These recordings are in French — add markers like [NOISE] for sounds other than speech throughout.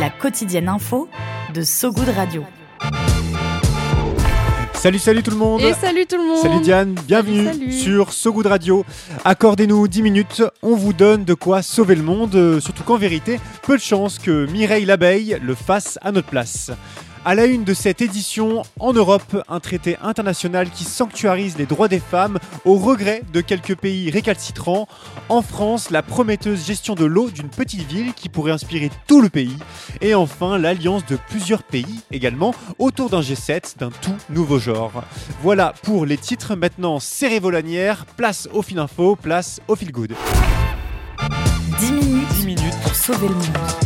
La quotidienne info de So Good Radio. Salut, salut tout le monde. Et salut tout le monde. Salut Diane, bienvenue salut. sur So Good Radio. Accordez-nous 10 minutes, on vous donne de quoi sauver le monde, euh, surtout qu'en vérité, peu de chance que Mireille l'abeille le fasse à notre place. À la une de cette édition, en Europe, un traité international qui sanctuarise les droits des femmes au regret de quelques pays récalcitrants. En France, la prometteuse gestion de l'eau d'une petite ville qui pourrait inspirer tout le pays. Et enfin, l'alliance de plusieurs pays également autour d'un G7 d'un tout nouveau genre. Voilà pour les titres. Maintenant, serrez vos lanières, place au fil info, place au fil good. 10 minutes, 10 minutes pour sauver le monde.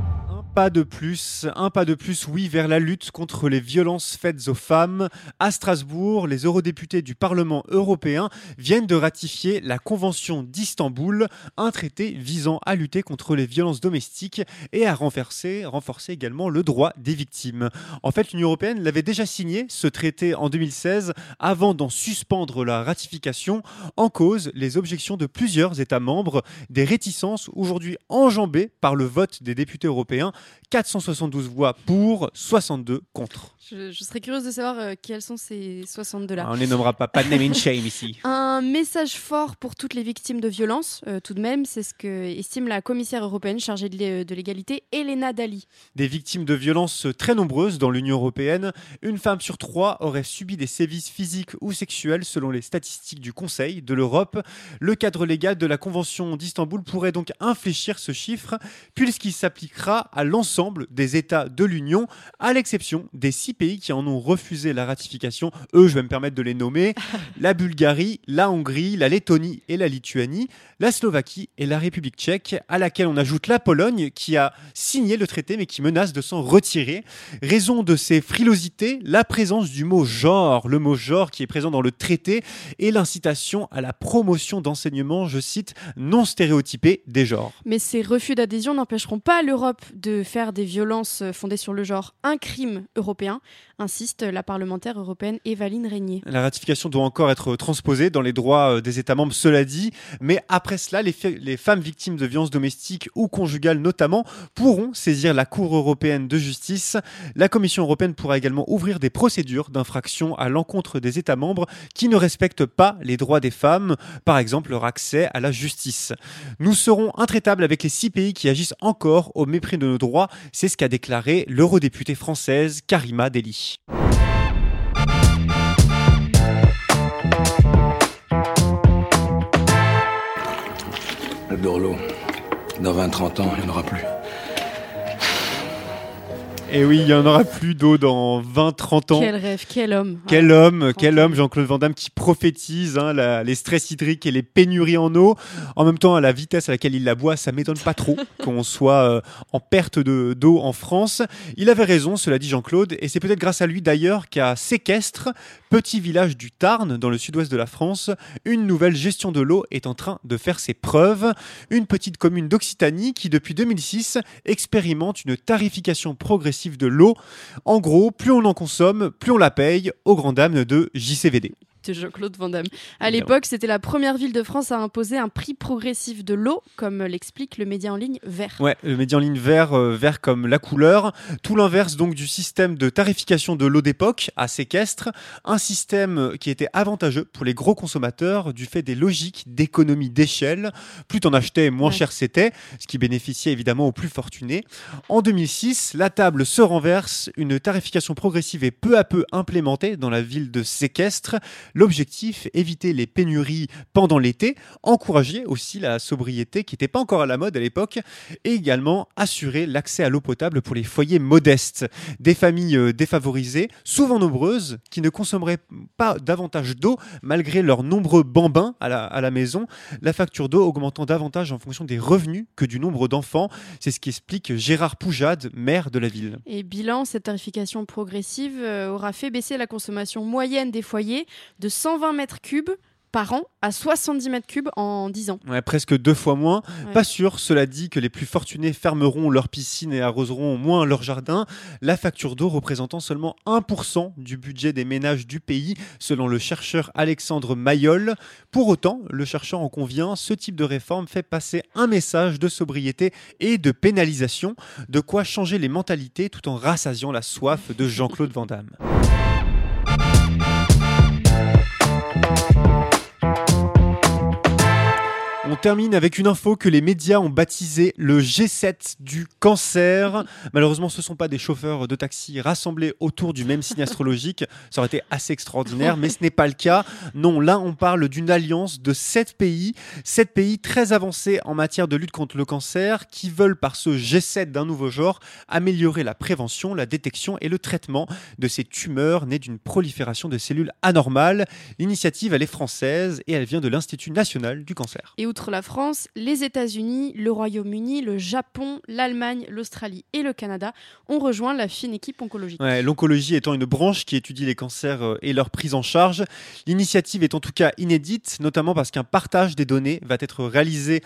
pas de plus, un pas de plus, oui, vers la lutte contre les violences faites aux femmes. À Strasbourg, les eurodéputés du Parlement européen viennent de ratifier la Convention d'Istanbul, un traité visant à lutter contre les violences domestiques et à renforcer, renforcer également le droit des victimes. En fait, l'Union européenne l'avait déjà signé, ce traité, en 2016, avant d'en suspendre la ratification, en cause les objections de plusieurs États membres, des réticences aujourd'hui enjambées par le vote des députés européens 472 voix pour, 62 contre. Je, je serais curieuse de savoir euh, quels sont ces 62 là. Ah, on ne les nommera pas, pas de name and shame ici. [LAUGHS] Un message fort pour toutes les victimes de violences, euh, tout de même, c'est ce que estime la commissaire européenne chargée de l'égalité, Elena Dali. Des victimes de violences très nombreuses dans l'Union européenne. Une femme sur trois aurait subi des sévices physiques ou sexuels selon les statistiques du Conseil de l'Europe. Le cadre légal de la Convention d'Istanbul pourrait donc infléchir ce chiffre puisqu'il s'appliquera à l'ensemble des États de l'Union, à l'exception des six pays qui en ont refusé la ratification. Eux, je vais me permettre de les nommer [LAUGHS] la Bulgarie, la Hongrie, la Lettonie et la Lituanie, la Slovaquie et la République tchèque, à laquelle on ajoute la Pologne qui a signé le traité mais qui menace de s'en retirer. Raison de ces frilosités, la présence du mot genre, le mot genre qui est présent dans le traité, et l'incitation à la promotion d'enseignements, je cite, non stéréotypés des genres. Mais ces refus d'adhésion n'empêcheront pas l'Europe de faire des violences euh, fondées sur le genre un crime européen, insiste la parlementaire européenne Evaline Régnier. La ratification doit encore être transposée dans les droits euh, des États membres, cela dit, mais après cela, les, les femmes victimes de violences domestiques ou conjugales notamment pourront saisir la Cour européenne de justice. La Commission européenne pourra également ouvrir des procédures d'infraction à l'encontre des États membres qui ne respectent pas les droits des femmes, par exemple leur accès à la justice. Nous serons intraitables avec les six pays qui agissent encore au mépris de nos droits, c'est ce qu'a déclaré l'eurodéputée française Karima Deli. Le dans 20-30 ans, il n'y en aura plus. Et oui, il n'y en aura plus d'eau dans 20-30 ans. Quel rêve, quel homme. Quel Ah, homme, quel homme, Jean-Claude Van Damme qui prophétise hein, la- les stress hydriques et les pénuries en eau. En même temps, à la vitesse à laquelle il la boit, ça m'étonne pas trop [LAUGHS] qu'on soit euh, en perte de- d'eau en France. Il avait raison, cela dit Jean-Claude, et c'est peut-être grâce à lui d'ailleurs qu'à Séquestre, petit village du Tarn, dans le sud-ouest de la France, une nouvelle gestion de l'eau est en train de faire ses preuves. Une petite commune d'Occitanie qui, depuis 2006, expérimente une tarification progressive de l'eau. En gros, plus on en consomme, plus on la paye, aux grandes dames de JCVD. De Jean-Claude Van Damme. À l'époque, c'était la première ville de France à imposer un prix progressif de l'eau, comme l'explique le média en ligne Vert. Ouais, le média en ligne vert, euh, vert comme la couleur. Tout l'inverse donc du système de tarification de l'eau d'époque à séquestre. Un système qui était avantageux pour les gros consommateurs du fait des logiques d'économie d'échelle. Plus t'en achetais, moins Ouais. cher c'était, ce qui bénéficiait évidemment aux plus fortunés. En 2006, la table se renverse. Une tarification progressive est peu à peu implémentée dans la ville de séquestre. L'objectif, éviter les pénuries pendant l'été, encourager aussi la sobriété qui n'était pas encore à la mode à l'époque, et également assurer l'accès à l'eau potable pour les foyers modestes, des familles euh, défavorisées, souvent nombreuses, qui ne consommeraient pas davantage d'eau malgré leurs nombreux bambins à la, à la maison, la facture d'eau augmentant davantage en fonction des revenus que du nombre d'enfants. C'est ce qui explique Gérard Poujade, maire de la ville. Et bilan, cette tarification progressive euh, aura fait baisser la consommation moyenne des foyers de 120 mètres cubes par an à 70 mètres cubes en 10 ans. Ouais, presque deux fois moins. Ouais. Pas sûr, cela dit que les plus fortunés fermeront leur piscine et arroseront moins leur jardin, la facture d'eau représentant seulement 1% du budget des ménages du pays, selon le chercheur Alexandre Mayol. Pour autant, le chercheur en convient, ce type de réforme fait passer un message de sobriété et de pénalisation, de quoi changer les mentalités tout en rassasiant la soif de Jean-Claude Van Damme. On termine avec une info que les médias ont baptisé le G7 du cancer. Malheureusement, ce ne sont pas des chauffeurs de taxi rassemblés autour du même signe astrologique. Ça aurait été assez extraordinaire, mais ce n'est pas le cas. Non, là, on parle d'une alliance de sept pays, sept pays très avancés en matière de lutte contre le cancer, qui veulent, par ce G7 d'un nouveau genre, améliorer la prévention, la détection et le traitement de ces tumeurs nées d'une prolifération de cellules anormales. L'initiative, elle est française et elle vient de l'Institut national du cancer. La France, les États-Unis, le Royaume-Uni, le Japon, l'Allemagne, l'Australie et le Canada ont rejoint la fine équipe oncologique. Ouais, L'oncologie étant une branche qui étudie les cancers euh, et leur prise en charge, l'initiative est en tout cas inédite, notamment parce qu'un partage des données va être réalisé,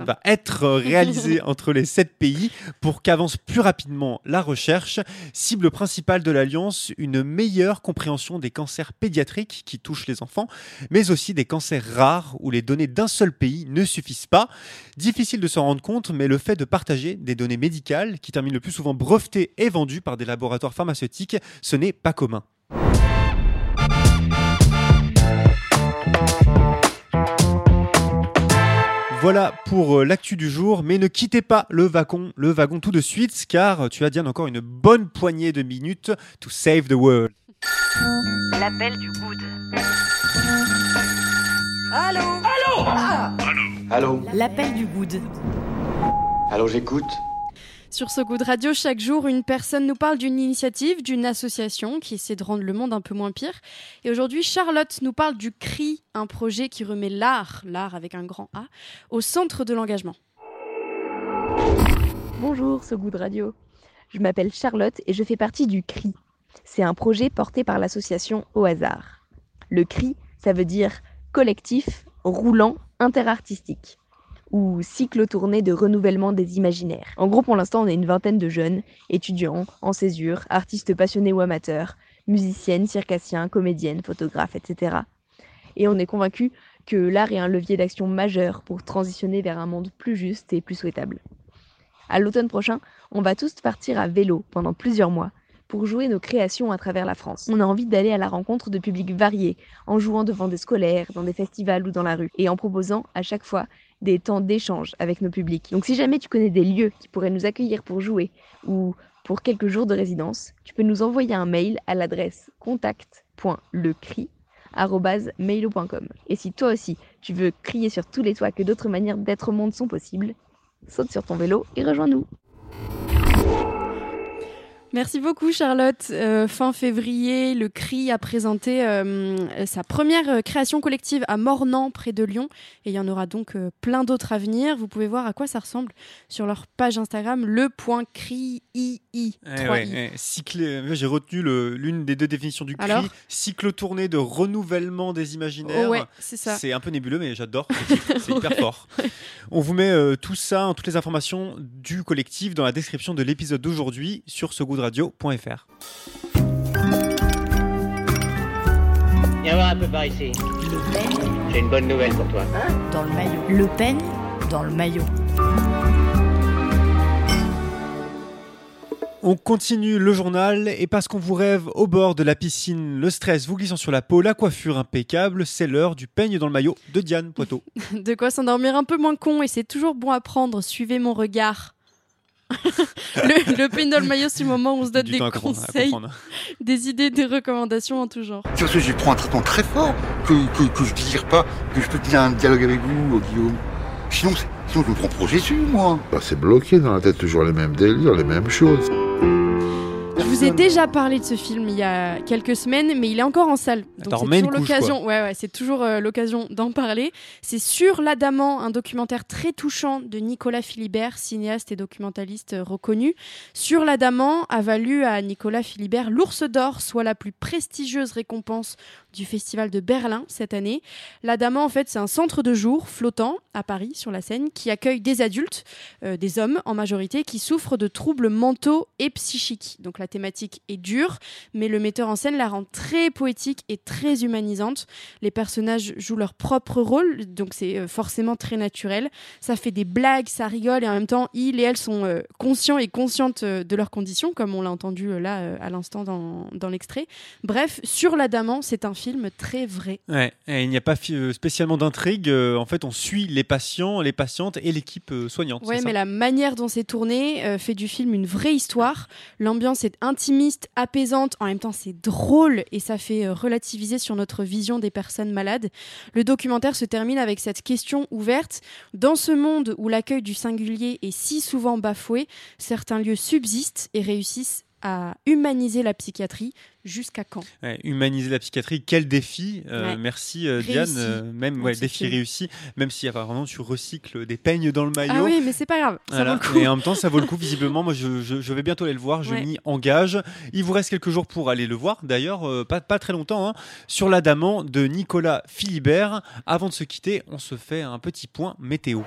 va être [LAUGHS] réalisé entre les sept pays pour qu'avance plus rapidement la recherche. Cible principale de l'Alliance, une meilleure compréhension des cancers pédiatriques qui touchent les enfants, mais aussi des cancers rares où les données d'un seul pays ne suffisent pas. Difficile de s'en rendre compte, mais le fait de partager des données médicales qui terminent le plus souvent brevetées et vendues par des laboratoires pharmaceutiques, ce n'est pas commun. Voilà pour euh, l'actu du jour, mais ne quittez pas le wagon, le wagon tout de suite, car tu as Diane encore une bonne poignée de minutes to save the world. L'appel du good. Allô? L'appel du good. Allô, j'écoute Sur ce coup de radio, chaque jour, une personne nous parle d'une initiative, d'une association qui essaie de rendre le monde un peu moins pire. Et aujourd'hui, Charlotte nous parle du CRI, un projet qui remet l'art, l'art avec un grand A, au centre de l'engagement. Bonjour, ce goût de radio. Je m'appelle Charlotte et je fais partie du CRI. C'est un projet porté par l'association Au hasard. Le CRI, ça veut dire collectif roulant interartistique ou cycle tourné de renouvellement des imaginaires. En gros, pour l'instant, on est une vingtaine de jeunes, étudiants, en césure, artistes passionnés ou amateurs, musiciennes, circassiens, comédiennes, photographes, etc. Et on est convaincus que l'art est un levier d'action majeur pour transitionner vers un monde plus juste et plus souhaitable. À l'automne prochain, on va tous partir à vélo pendant plusieurs mois pour jouer nos créations à travers la France. On a envie d'aller à la rencontre de publics variés, en jouant devant des scolaires, dans des festivals ou dans la rue, et en proposant à chaque fois des temps d'échange avec nos publics. Donc si jamais tu connais des lieux qui pourraient nous accueillir pour jouer ou pour quelques jours de résidence, tu peux nous envoyer un mail à l'adresse contact.lecri@mailo.com. Et si toi aussi tu veux crier sur tous les toits que d'autres manières d'être au monde sont possibles, saute sur ton vélo et rejoins-nous. Merci beaucoup Charlotte. Euh, fin février, le CRI a présenté euh, sa première euh, création collective à Mornan, près de Lyon. Et il y en aura donc euh, plein d'autres à venir. Vous pouvez voir à quoi ça ressemble sur leur page Instagram, le.cri. Eh ouais, eh, cycle- J'ai retenu l'une des deux définitions du CRI, cycle tourné de renouvellement des imaginaires. Oh ouais, c'est un peu nébuleux, mais j'adore. ce. [LAUGHS] C'est hyper fort. On vous met tout ça, toutes les informations du collectif dans la description de l'épisode d'aujourd'hui sur segoodradio.fr. Viens voir un peu par ici. Le Pen J'ai une bonne nouvelle pour toi. dans le maillot. Le Pen dans le maillot. On continue le journal et parce qu'on vous rêve au bord de la piscine, le stress vous glissant sur la peau, la coiffure impeccable, c'est l'heure du peigne dans le maillot de Diane Poitot. [LAUGHS] De quoi s'endormir un peu moins con et c'est toujours bon à prendre. Suivez mon regard. [LAUGHS] le, le pain dans le maillot, c'est le moment où on se donne Du des conseils, des idées, des recommandations en tout genre. C'est parce que je prends un traitement très fort que, que, que je désire pas que je peux tenir un dialogue avec vous, euh, Guillaume. Sinon, c'est- sinon je me prends pour Jésus, moi. Bah, c'est bloqué dans la tête, toujours les mêmes délires, les mêmes choses. Vous ai déjà parlé de ce film il y a quelques semaines, mais il est encore en salle. Donc c'est toujours l'occasion. Ouais, ouais, c'est toujours euh, l'occasion d'en parler. C'est sur l'Adamant, un documentaire très touchant de Nicolas Philibert, cinéaste et documentaliste euh, reconnu. Sur l'Adamant a valu à Nicolas Philibert l'Ours d'Or, soit la plus prestigieuse récompense du Festival de Berlin cette année. L'Adamant, en fait, c'est un centre de jour flottant à Paris, sur la Seine, qui accueille des adultes, euh, des hommes en majorité, qui souffrent de troubles mentaux et psychiques. Donc la thématique est dure, mais le metteur en scène la rend très poétique et très humanisante. Les personnages jouent leur propre rôle, donc c'est euh, forcément très naturel. Ça fait des blagues, ça rigole, et en même temps, ils et elles sont euh, conscients et conscientes euh, de leurs conditions, comme on l'a entendu là à l'instant dans, dans l'extrait. Bref, sur l'Adamant, c'est un film très vrai. Ouais, et il n'y a pas spécialement d'intrigue. en fait, on suit les patients, les patientes et l'équipe soignante. Ouais, mais ça la manière dont c'est tourné fait du film une vraie histoire. L'ambiance est intimiste, apaisante, en même temps c'est drôle et ça fait euh, relativiser sur notre vision des personnes malades. Le documentaire se termine avec cette question ouverte. Dans ce monde où l'accueil du singulier est si souvent bafoué, certains lieux subsistent et réussissent à humaniser la psychiatrie. Jusqu'à quand? Ouais, humaniser la psychiatrie, quel défi Euh, Ouais. Merci euh, Réussi. Diane. Euh, même ouais, défi réussi, même si apparemment tu recycles des peignes dans le maillot. Ah oui, mais c'est pas grave, ça Voilà. vaut le coup. Et en même temps, ça vaut le coup. Visiblement, moi, je, je- je vais bientôt aller le voir. Je Ouais. m'y engage. Il vous reste quelques jours pour aller le voir. D'ailleurs, euh, pas, pas très longtemps. hein, sur l'Adamant de Nicolas Philibert. Avant de se quitter, on se fait un petit point météo.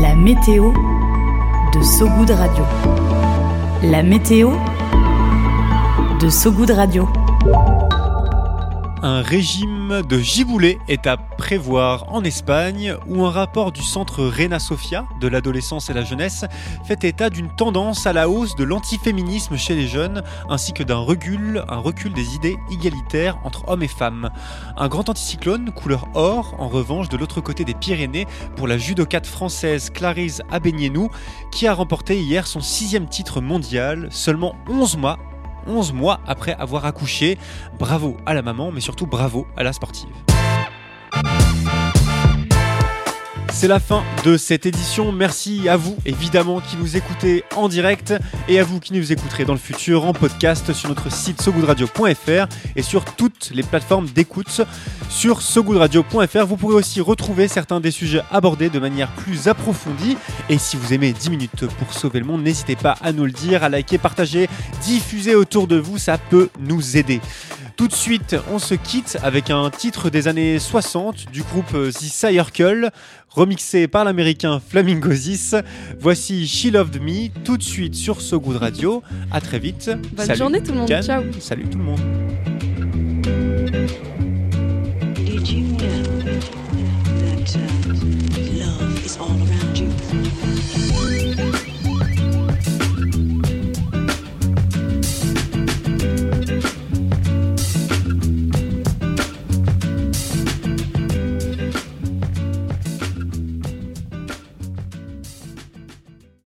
La météo de Sogoud Radio. La météo de Sogoud Radio. Un régime de giboulée est à prévoir en Espagne où un rapport du centre Rena Sofia de l'adolescence et la jeunesse fait état d'une tendance à la hausse de l'antiféminisme chez les jeunes ainsi que d'un recul, un des idées égalitaires entre hommes et femmes. Un grand anticyclone couleur or en revanche de l'autre côté des Pyrénées pour la judocate française Clarisse Abenienou qui a remporté hier son sixième titre mondial seulement 11 mois 11 mois après avoir accouché. Bravo à la maman, mais surtout bravo à la sportive. C'est la fin de cette édition. Merci à vous, évidemment, qui nous écoutez en direct et à vous qui nous écouterez dans le futur en podcast sur notre site sogoodradio.fr et sur toutes les plateformes d'écoute. Sur sogoodradio.fr, vous pourrez aussi retrouver certains des sujets abordés de manière plus approfondie. Et si vous aimez 10 minutes pour sauver le monde, n'hésitez pas à nous le dire, à liker, partager, diffuser autour de vous, ça peut nous aider. Tout de suite, on se quitte avec un titre des années 60 du groupe euh, The Circle, remixé par l'américain Flamingozis. Voici She Loved Me, tout de suite sur So Good Radio. À très vite. Bonne Salut, journée tout le monde. Ciao. Salut tout le monde. Did you know that uh, love is all around you?